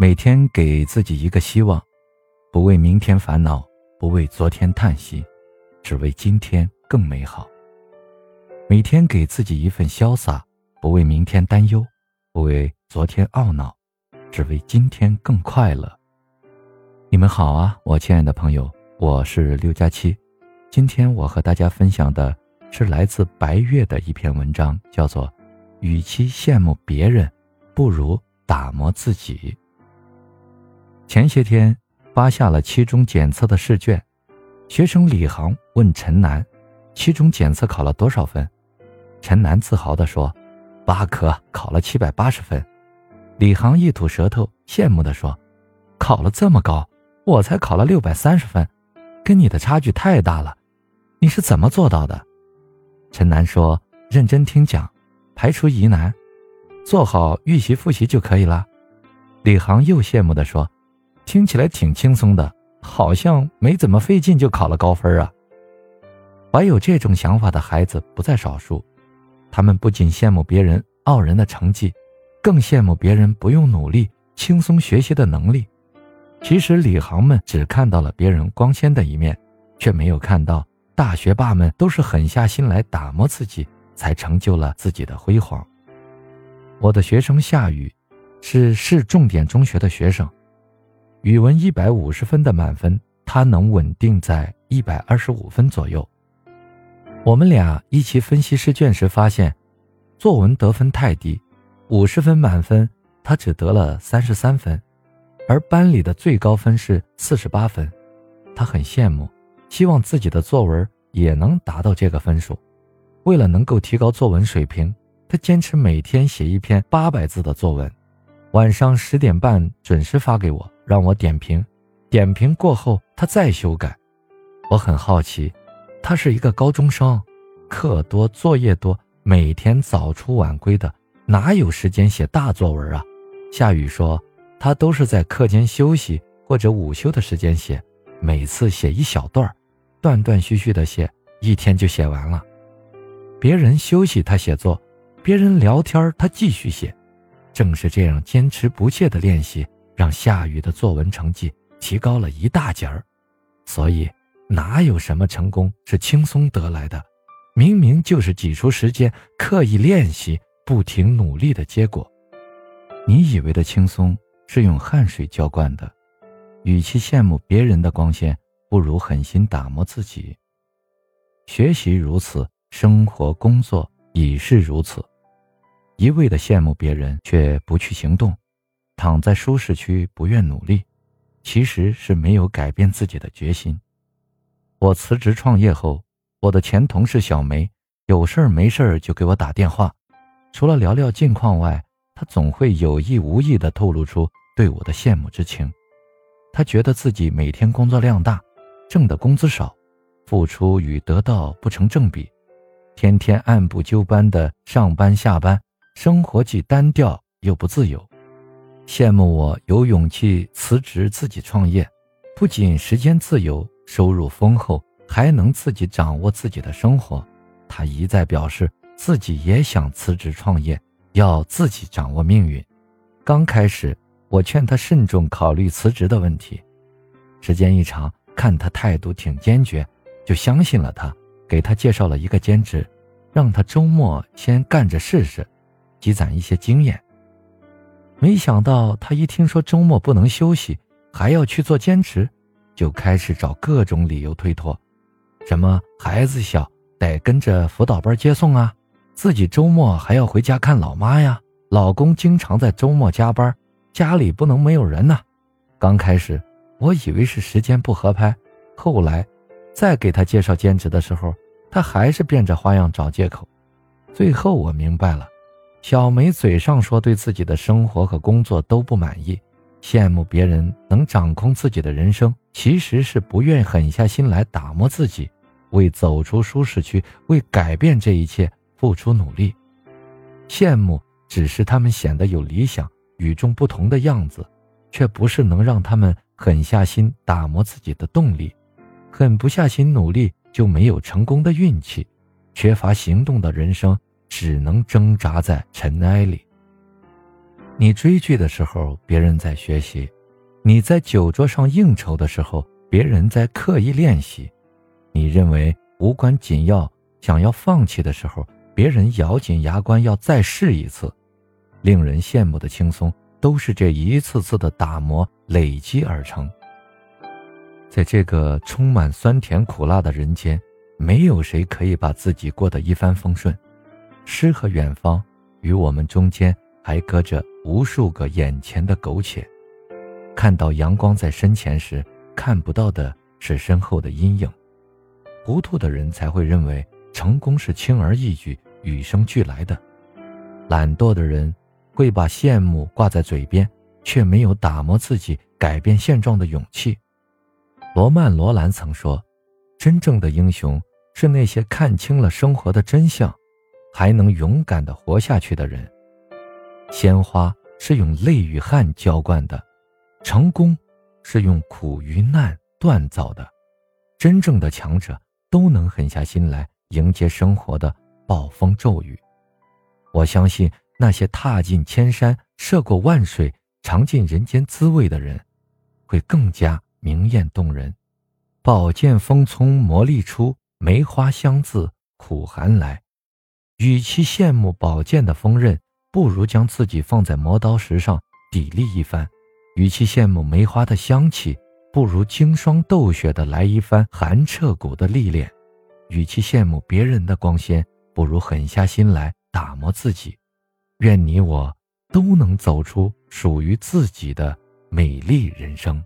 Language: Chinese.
每天给自己一个希望，不为明天烦恼，不为昨天叹息，只为今天更美好。每天给自己一份潇洒，不为明天担忧，不为昨天懊恼，只为今天更快乐。你们好啊，我亲爱的朋友，我是六加七。今天我和大家分享的是来自白月的一篇文章，叫做《与其羡慕别人，不如打磨自己》。前些天发下了期中检测的试卷，学生李航问陈楠：“期中检测考了多少分？”陈楠自豪地说：“八科，考了七百八十分。”李航一吐舌头，羡慕地说：“考了这么高，我才考了六百三十分，跟你的差距太大了。你是怎么做到的？”陈楠说：“认真听讲，排除疑难，做好预习复习就可以了。”李航又羡慕地说。听起来挺轻松的，好像没怎么费劲就考了高分啊。怀有这种想法的孩子不在少数，他们不仅羡慕别人傲人的成绩，更羡慕别人不用努力、轻松学习的能力。其实李航们只看到了别人光鲜的一面，却没有看到大学霸们都是狠下心来打磨自己，才成就了自己的辉煌。我的学生夏雨，是市重点中学的学生。语文一百五十分的满分，他能稳定在一百二十五分左右。我们俩一起分析试卷时发现，作文得分太低，五十分满分他只得了三十三分，而班里的最高分是四十八分。他很羡慕，希望自己的作文也能达到这个分数。为了能够提高作文水平，他坚持每天写一篇八百字的作文，晚上十点半准时发给我。让我点评，点评过后他再修改。我很好奇，他是一个高中生，课多作业多，每天早出晚归的，哪有时间写大作文啊？夏雨说，他都是在课间休息或者午休的时间写，每次写一小段，断断续续的写，一天就写完了。别人休息他写作，别人聊天他继续写，正是这样坚持不懈的练习。让夏雨的作文成绩提高了一大截儿，所以哪有什么成功是轻松得来的？明明就是挤出时间刻意练习、不停努力的结果。你以为的轻松是用汗水浇灌的。与其羡慕别人的光鲜，不如狠心打磨自己。学习如此，生活工作已是如此。一味的羡慕别人，却不去行动。躺在舒适区不愿努力，其实是没有改变自己的决心。我辞职创业后，我的前同事小梅有事儿没事儿就给我打电话，除了聊聊近况外，她总会有意无意地透露出对我的羡慕之情。她觉得自己每天工作量大，挣的工资少，付出与得到不成正比，天天按部就班的上班下班，生活既单调又不自由。羡慕我有勇气辞职自己创业，不仅时间自由、收入丰厚，还能自己掌握自己的生活。他一再表示自己也想辞职创业，要自己掌握命运。刚开始，我劝他慎重考虑辞职的问题。时间一长，看他态度挺坚决，就相信了他，给他介绍了一个兼职，让他周末先干着试试，积攒一些经验。没想到他一听说周末不能休息，还要去做兼职，就开始找各种理由推脱，什么孩子小得跟着辅导班接送啊，自己周末还要回家看老妈呀，老公经常在周末加班，家里不能没有人呐。刚开始我以为是时间不合拍，后来再给他介绍兼职的时候，他还是变着花样找借口，最后我明白了。小梅嘴上说对自己的生活和工作都不满意，羡慕别人能掌控自己的人生，其实是不愿狠下心来打磨自己，为走出舒适区，为改变这一切付出努力。羡慕只是他们显得有理想、与众不同的样子，却不是能让他们狠下心打磨自己的动力。狠不下心努力，就没有成功的运气，缺乏行动的人生。只能挣扎在尘埃里。你追剧的时候，别人在学习；你在酒桌上应酬的时候，别人在刻意练习；你认为无关紧要、想要放弃的时候，别人咬紧牙关要再试一次。令人羡慕的轻松，都是这一次次的打磨累积而成。在这个充满酸甜苦辣的人间，没有谁可以把自己过得一帆风顺。诗和远方，与我们中间还隔着无数个眼前的苟且。看到阳光在身前时，看不到的是身后的阴影。糊涂的人才会认为成功是轻而易举、与生俱来的。懒惰的人。会把羡慕挂在嘴边，却没有打磨自己、改变现状的勇气。罗曼·罗兰曾说：“真正的英雄是那些看清了生活的真相，还能勇敢地活下去的人。”鲜花是用泪与汗浇灌的，成功是用苦与难锻造的。真正的强者都能狠下心来迎接生活的暴风骤雨。我相信。那些踏尽千山、涉过万水、尝尽人间滋味的人，会更加明艳动人。宝剑锋从磨砺出，梅花香自苦寒来。与其羡慕宝剑的锋刃，不如将自己放在磨刀石上砥砺一番；与其羡慕梅花的香气，不如经霜斗雪的来一番寒彻骨的历练；与其羡慕别人的光鲜，不如狠下心来打磨自己。愿你我都能走出属于自己的美丽人生。